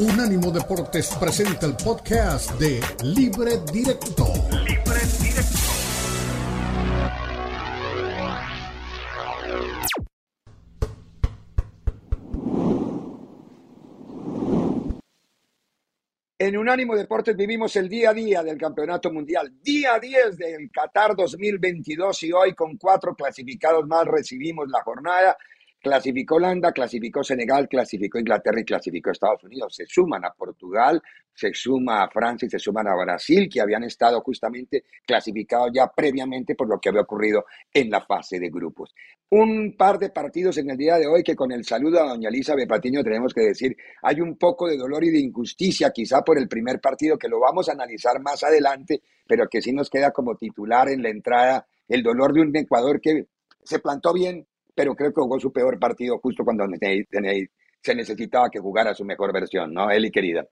Unánimo Deportes presenta el podcast de Libre Directo. Libre Directo. En Unánimo Deportes vivimos el día a día del Campeonato Mundial, día 10 del Qatar 2022 y hoy con cuatro clasificados más recibimos la jornada Clasificó Holanda, clasificó Senegal, clasificó Inglaterra y clasificó Estados Unidos. Se suman a Portugal, se suma a Francia y se suman a Brasil, que habían estado justamente clasificados ya previamente por lo que había ocurrido en la fase de grupos. Un par de partidos en el día de hoy que con el saludo a doña Elizabeth Patiño tenemos que decir, hay un poco de dolor y de injusticia quizá por el primer partido que lo vamos a analizar más adelante, pero que sí nos queda como titular en la entrada el dolor de un Ecuador que se plantó bien, pero creo que jugó su peor partido justo cuando se necesitaba que jugara su mejor versión, ¿no? Eli, querida.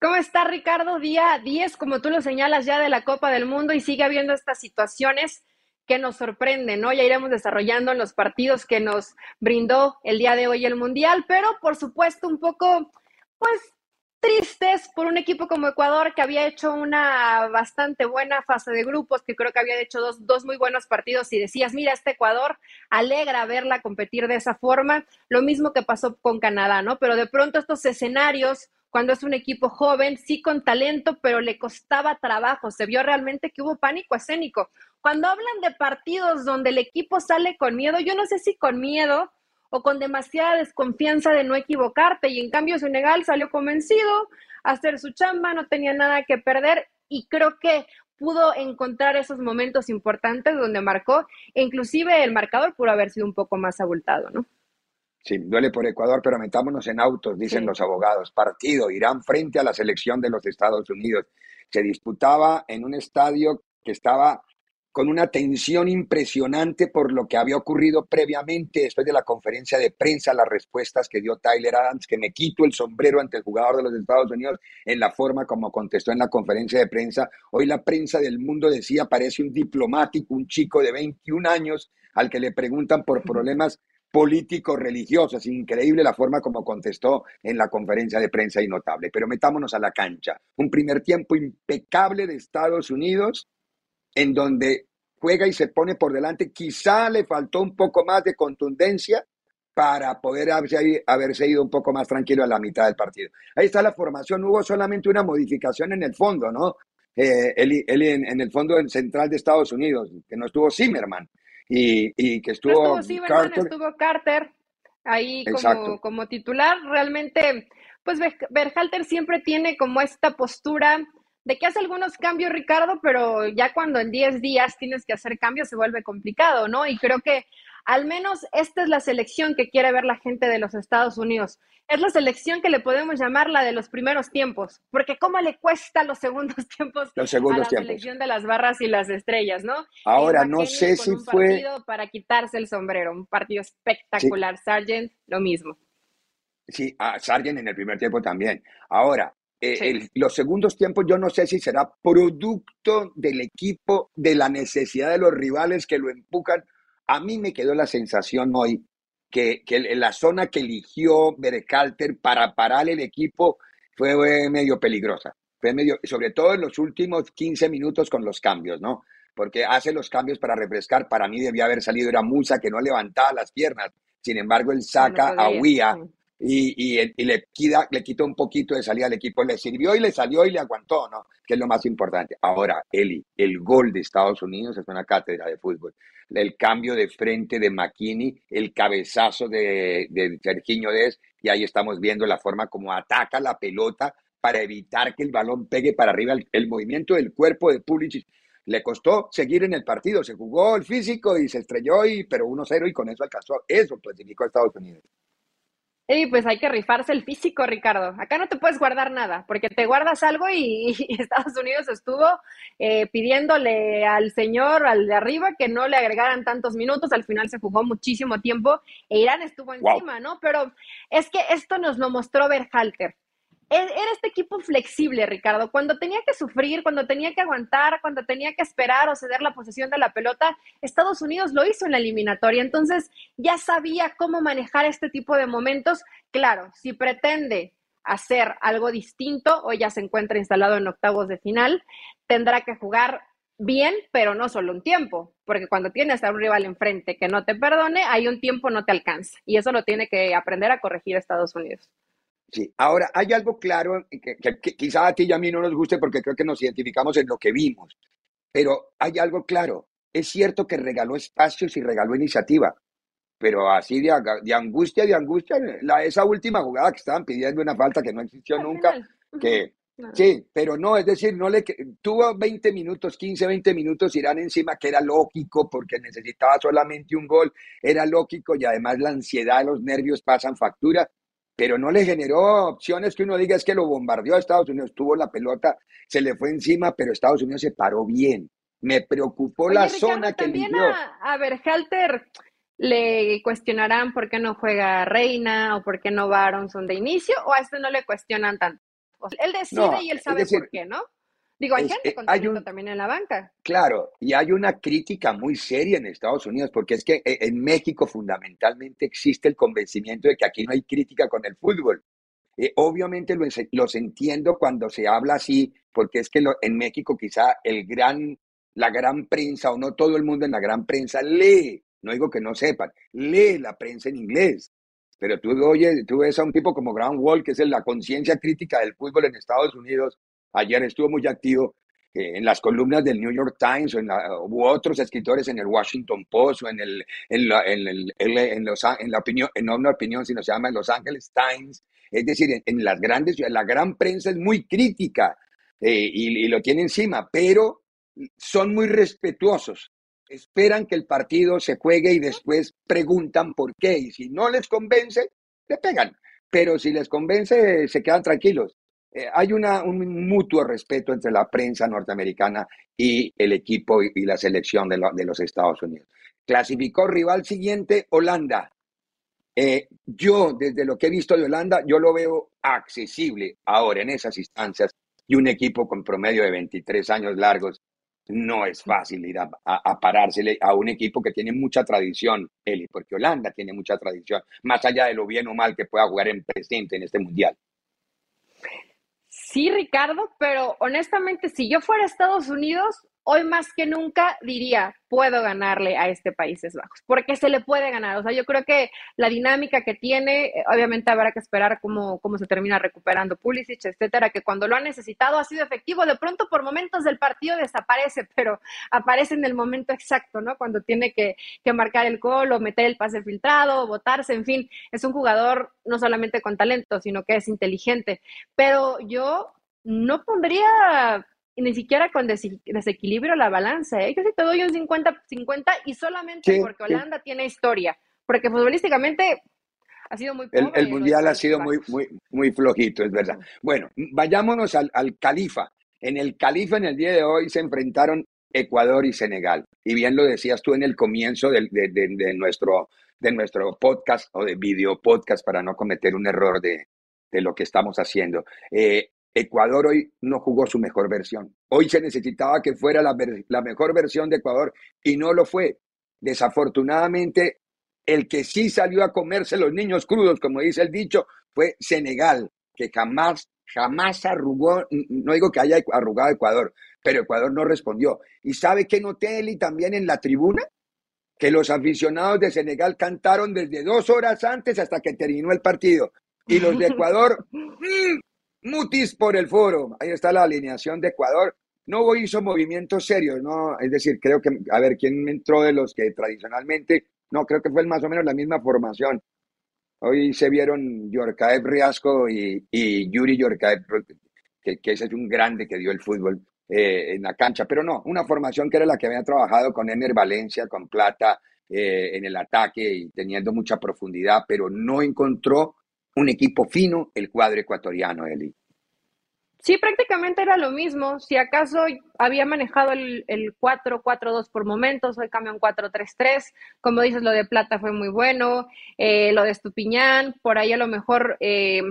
¿Cómo está Ricardo? Día 10, como tú lo señalas ya de la Copa del Mundo y sigue habiendo estas situaciones que nos sorprenden, ¿no? Ya iremos desarrollando los partidos que nos brindó el día de hoy el Mundial, pero por supuesto un poco, pues tristes por un equipo como Ecuador que había hecho una bastante buena fase de grupos, que creo que había hecho dos, dos, muy buenos partidos y decías, mira, este Ecuador alegra verla competir de esa forma, lo mismo que pasó con Canadá, ¿no? Pero de pronto estos escenarios, cuando es un equipo joven, sí con talento, pero le costaba trabajo, se vio realmente que hubo pánico escénico. Cuando hablan de partidos donde el equipo sale con miedo, yo no sé si con miedo o con demasiada desconfianza de no equivocarte. Y en cambio Senegal salió convencido a hacer su chamba, no tenía nada que perder y creo que pudo encontrar esos momentos importantes donde marcó, e inclusive el marcador pudo haber sido un poco más abultado, ¿no? Sí, duele por Ecuador, pero metámonos en autos, dicen los abogados. Partido, Irán frente a la selección de los Estados Unidos. Se disputaba en un estadio que estaba con una tensión impresionante por lo que había ocurrido previamente después de la conferencia de prensa, las respuestas que dio Tyler Adams, que me quito el sombrero ante el jugador de los Estados Unidos en la forma como contestó en la conferencia de prensa. Hoy la prensa del mundo decía, parece un diplomático, un chico de 21 años al que le preguntan por problemas políticos religiosos. Increíble la forma como contestó en la conferencia de prensa y notable. Pero metámonos a la cancha. Un primer tiempo impecable de Estados Unidos en donde juega y se pone por delante. Quizá le faltó un poco más de contundencia para poder haberse, ido un poco más tranquilo a la mitad del partido. Ahí está la formación. Hubo solamente una modificación en el fondo, ¿no? Eh, en, el fondo central de Estados Unidos, que no estuvo Zimmerman y, que estuvo, estuvo Zimmerman, Carter. estuvo Carter ahí como, como titular. Realmente, pues Berhalter siempre tiene como esta postura de que hace algunos cambios, Ricardo, pero ya cuando en 10 días tienes que hacer cambios se vuelve complicado, ¿no? Y creo que al menos esta es la selección que quiere ver la gente de los Estados Unidos. Es la selección que le podemos llamar la de los primeros tiempos, porque cómo le cuesta los segundos tiempos los segundos a la selección de las barras y las estrellas, ¿no? Ahora, no sé si fue... Para quitarse el sombrero, un partido espectacular. Sargent, lo mismo. Sí, a Sargent en el primer tiempo también. Ahora, eh, los segundos tiempos yo no sé si será producto del equipo, de la necesidad de los rivales que lo empujan. A mí me quedó la sensación hoy que, que la zona que eligió Berecalter para parar el equipo fue medio peligrosa. Fue medio, sobre todo en los últimos 15 minutos con los cambios, ¿no? Porque hace los cambios para refrescar. Para mí debía haber salido era Musa que no levantaba las piernas. Sin embargo, él saca a Huía y, y, le, quita, le quitó un poquito de salida al equipo, le sirvió y le salió y le aguantó, ¿no? Que es lo más importante. Ahora, Eli, el gol de Estados Unidos es una cátedra de fútbol. El cambio de frente de McKinney, el cabezazo de, de Serginho Dez, y ahí estamos viendo la forma como ataca la pelota para evitar que el balón pegue para arriba. El, movimiento del cuerpo de Pulisic le costó seguir en el partido. Se jugó el físico y se estrelló, y, pero 1-0 y con eso alcanzó. Eso clasificó a Estados Unidos. Y pues hay que rifarse el físico, Ricardo. Acá no te puedes guardar nada, porque te guardas algo y, Estados Unidos estuvo eh, pidiéndole al señor, al de arriba, que no le agregaran tantos minutos. Al final se jugó muchísimo tiempo e Irán estuvo encima, ¿no? Pero es que esto nos lo mostró Berhalter. E, era este equipo flexible, Ricardo. Cuando tenía que sufrir, cuando tenía que aguantar, cuando tenía que esperar o ceder la posesión de la pelota, Estados Unidos lo hizo en la eliminatoria. Entonces ya sabía cómo manejar este tipo de momentos. Claro, si pretende hacer algo distinto, hoy ya se encuentra instalado en octavos de final, tendrá que jugar bien, pero no solo un tiempo, porque cuando tienes a un rival enfrente que no te perdone, hay un tiempo no te alcanza y eso lo tiene que aprender a corregir Estados Unidos. Sí, ahora hay algo claro que, que, quizá a ti y a mí no nos guste porque creo que nos identificamos en lo que vimos, pero hay algo claro. Es cierto que regaló espacios y regaló iniciativa, pero así de, de angustia, de angustia, la, esa última jugada que estaban pidiendo una falta que no existió nunca, que sí, pero no, es decir, no le tuvo 20 minutos, 15, 20 minutos Irán encima, que era lógico porque necesitaba solamente un gol, era lógico y además la ansiedad, los nervios pasan factura, pero no le generó opciones que uno diga es que lo bombardeó a Estados Unidos, tuvo la pelota, se le fue encima, pero Estados Unidos se paró bien. Me preocupó la zona que también a, a Berhalter le cuestionarán por qué no juega Reina o por qué no va Aronson de inicio, o a este no le cuestionan tanto. él decide y él sabe por qué, ¿no? Digo, hay gente con hay también en la banca. Claro, y hay una crítica muy seria en Estados Unidos, porque es que eh, en México fundamentalmente existe el convencimiento de que aquí no hay crítica con el fútbol. Eh, obviamente los, los, entiendo cuando se habla así, porque es que en México quizá el gran, la gran prensa, o no todo el mundo en la gran prensa, lee no digo que no sepan, lee la prensa en inglés. Pero tú, oye, tú ves a un tipo como Graham Wall, que es la conciencia crítica del fútbol en Estados Unidos. Ayer estuvo muy activo eh, en las columnas del New York Times o en u otros escritores en el Washington Post o en el en la, el, en, los, en la opinión en una opinión sino se llama Los Angeles Times es decir en, las grandes la gran prensa es muy crítica eh, y, y, lo tiene encima pero son muy respetuosos esperan que el partido se juegue y después preguntan por qué. Y si no les convence, le pegan. Pero si les convence, se quedan tranquilos. Eh, hay una, un mutuo respeto entre la prensa norteamericana y el equipo y, la selección de, de, los Estados Unidos. Clasificó rival siguiente, Holanda. Eh, yo, desde lo que he visto de Holanda, yo lo veo accesible ahora en esas instancias y un equipo con promedio de 23 años largos no es fácil ir a, a, parársele a un equipo que tiene mucha tradición, Eli, porque Holanda tiene mucha tradición, más allá de lo bien o mal que pueda jugar en presente en este mundial. Sí, Ricardo, pero honestamente, si yo fuera a Estados Unidos, hoy más que nunca diría, puedo ganarle a este Países Bajos, porque se le puede ganar. O sea, yo creo que la dinámica que tiene, eh, obviamente habrá que esperar cómo, cómo se termina recuperando Pulisic, etcétera, que cuando lo ha necesitado ha sido efectivo. De pronto, por momentos del partido desaparece, pero aparece en el momento exacto, ¿no? Cuando tiene que, que marcar el gol o meter el pase filtrado, o botarse, en fin, es un jugador no solamente con talento, sino que es inteligente. Pero yo no pondría ni siquiera con desequilibrio la balanza. ¿eh? Yo sí te doy un 50-50 y solamente porque Holanda tiene historia, porque futbolísticamente ha sido muy pobre, El, mundial ha sido muy, muy, muy flojito, es verdad. Bueno, vayámonos al, Califa. En el Califa, en el día de hoy, se enfrentaron Ecuador y Senegal. Y bien lo decías tú en el comienzo de, de, nuestro, de nuestro podcast o de video podcast para no cometer un error de, de lo que estamos haciendo. Eh, Ecuador hoy no jugó su mejor versión. Hoy se necesitaba que fuera la, mejor versión de Ecuador y no lo fue. Desafortunadamente, el que sí salió a comerse los niños crudos, como dice el dicho, fue Senegal, que jamás, jamás arrugó, no digo que haya arrugado Ecuador, pero Ecuador no respondió. ¿Y sabe qué noté, Eli, también en la tribuna? Que los aficionados de Senegal cantaron desde dos horas antes hasta que terminó el partido. Y los de Ecuador, Mutis por el foro. Ahí está la alineación de Ecuador. No hizo movimientos serios, ¿no? Es decir, creo que, a ver, ¿quién entró de los que tradicionalmente? No, creo que fue más o menos la misma formación. Hoy se vieron Yorkaev Riasco y, y Yuri Yorkaev, que, ese es un grande que dio el fútbol eh, en la cancha. Pero no, una formación que era la que había trabajado con Ener Valencia, con Plata eh, en el ataque y teniendo mucha profundidad, pero no encontró un equipo fino el cuadro ecuatoriano, Eli. Sí, prácticamente era lo mismo. Si acaso había manejado el, 4-4-2 por momentos, hoy cambió un 4-3-3. Como dices, lo de Plata fue muy bueno. Eh, lo de Estupiñán, por ahí a lo mejor eh,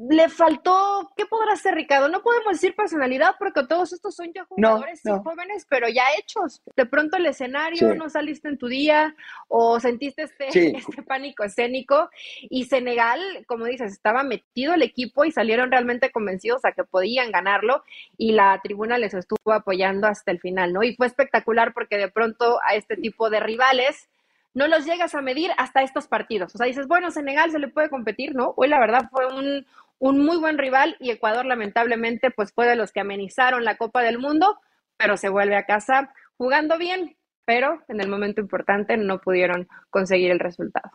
le faltó, ¿qué podrá ser Ricardo? No podemos decir personalidad porque todos estos son ya jugadores jóvenes, pero ya hechos. De pronto el escenario, no saliste en tu día o sentiste este, este pánico escénico y Senegal, como dices, estaba metido el equipo y salieron realmente convencidos a que podían ganarlo y la tribuna les estuvo apoyando hasta el final, ¿no? Y fue espectacular porque de pronto a este tipo de rivales no los llegas a medir hasta estos partidos. O sea, dices, bueno, Senegal se le puede competir, ¿no? Hoy la verdad fue un, un muy buen rival y Ecuador lamentablemente pues fue de los que amenizaron la Copa del Mundo, pero se vuelve a casa jugando bien, pero en el momento importante no pudieron conseguir el resultado.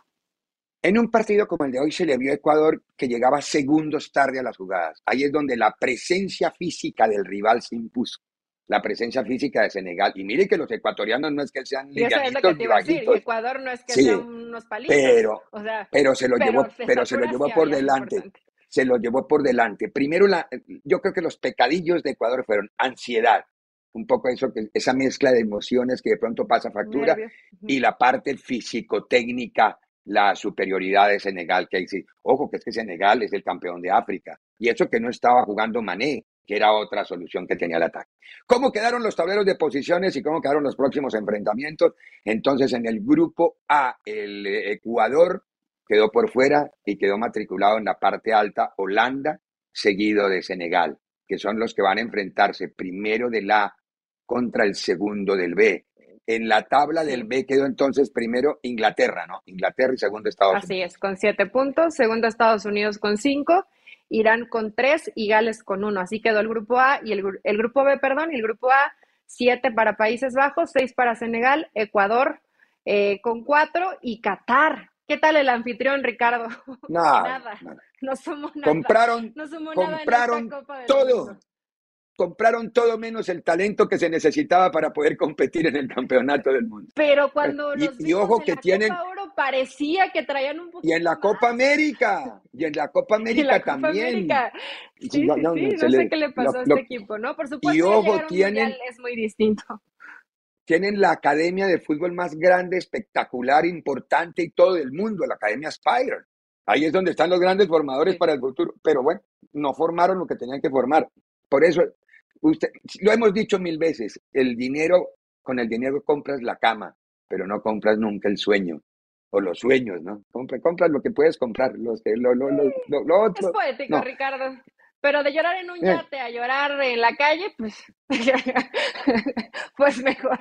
En un partido como el de hoy se le vio a Ecuador que llegaba segundos tarde a las jugadas. Ahí es donde la presencia física del rival se impuso. La presencia física de Senegal. Y mire que los ecuatorianos no es que sean livianitos ni Ecuador no es que sean unos palitos. Pero, pero se lo llevó, pero se lo llevó por delante se lo llevó por delante. Primero, la, yo creo que los pecadillos de Ecuador fueron ansiedad, un poco eso, esa mezcla de emociones que de pronto pasa factura, y la parte físico-técnica, la superioridad de Senegal, que dice, ojo, que es que Senegal es el campeón de África, y eso que no estaba jugando Mané, que era otra solución que tenía el ataque. ¿Cómo quedaron los tableros de posiciones y cómo quedaron los próximos enfrentamientos? Entonces, en el grupo A, el Ecuador quedó por fuera y quedó matriculado en la parte alta Holanda, seguido de Senegal, que son los que van a enfrentarse primero del A contra el segundo del B. En la tabla del B quedó entonces primero Inglaterra, ¿no? Inglaterra y segundo Estados Unidos. Así es, con siete puntos, segundo Estados Unidos con cinco, Irán con tres y Gales con uno. Así quedó el grupo A y el, el grupo B, perdón, y el grupo A, siete para Países Bajos, seis para Senegal, Ecuador eh, con cuatro y Qatar ¿Qué tal el anfitrión, Ricardo? nada. No somos nada. Compraron, no somos compraron todo. Compraron todo menos el talento que se necesitaba para poder competir en el campeonato del mundo. Pero cuando los y, ojo que tienen Oro parecía que traían un poquito Y en la Copa América, y en la Copa América también. Sí, no, sé qué le pasó a este equipo, ¿no? Por supuesto, y ojo, tienen, es muy distinto tienen la academia de fútbol más grande, espectacular, importante y todo el mundo, la Academia Spire. Ahí es donde están los grandes formadores para el futuro. Pero bueno, no formaron lo que tenían que formar. Por eso, usted, lo hemos dicho mil veces, el dinero, con el dinero compras la cama, pero no compras nunca el sueño. O los sueños, ¿no? compras lo que puedes comprar, los, lo, lo, lo, otro. Es poético, Ricardo. Pero de llorar en un yate a llorar en la calle, pues, pues mejor,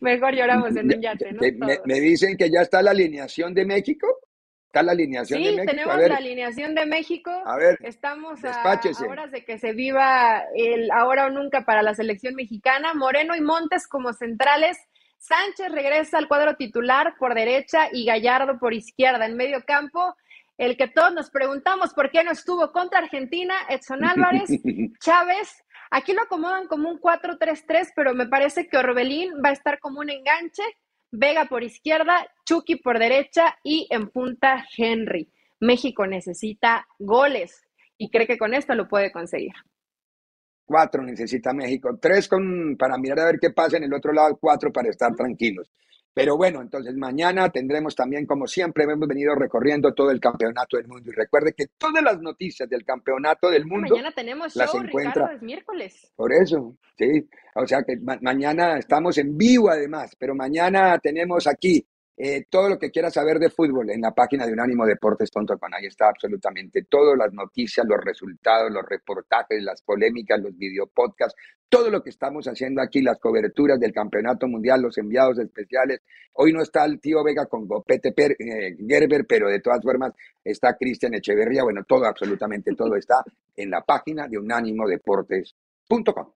mejor lloramos en un yate, ¿no? Me, dicen que ya está la alineación de México. ¿Está la alineación de México? Sí, tenemos la alineación de México. A ver, estamos a horas de que se viva el ahora o nunca para la selección mexicana. Moreno y Montes como centrales. Sánchez regresa al cuadro titular por derecha y Gallardo por izquierda. En medio campo, el que todos nos preguntamos por qué no estuvo contra Argentina, Edson Álvarez, Chávez. Aquí lo acomodan como un 4-3-3, pero me parece que Orbelín va a estar como un enganche. Vega por izquierda, Chucky por derecha y en punta Henry. México necesita goles y cree que con esto lo puede conseguir. Cuatro necesita México, tres con, para mirar a ver qué pasa en el otro lado, cuatro para estar tranquilos. Pero bueno, entonces mañana tendremos también, como siempre, hemos venido recorriendo todo el campeonato del mundo. Y recuerde que todas las noticias del campeonato del mundo. Mañana tenemos show, las encuentra. Ricardo, es miércoles. Por eso, sí. O sea que mañana estamos en vivo además, pero mañana tenemos aquí eh, todo lo que quieras saber de fútbol en la página de unánimodeportes.com. Ahí está absolutamente todo, las noticias, los resultados, los reportajes, las polémicas, los videopodcasts, todo lo que estamos haciendo aquí, las coberturas del campeonato mundial, los enviados especiales. Hoy no está el tío Vega con Gopete eh, Gerber, pero de todas formas está Cristian Echeverría. Bueno, todo, absolutamente todo está en la página de unánimodeportes.com.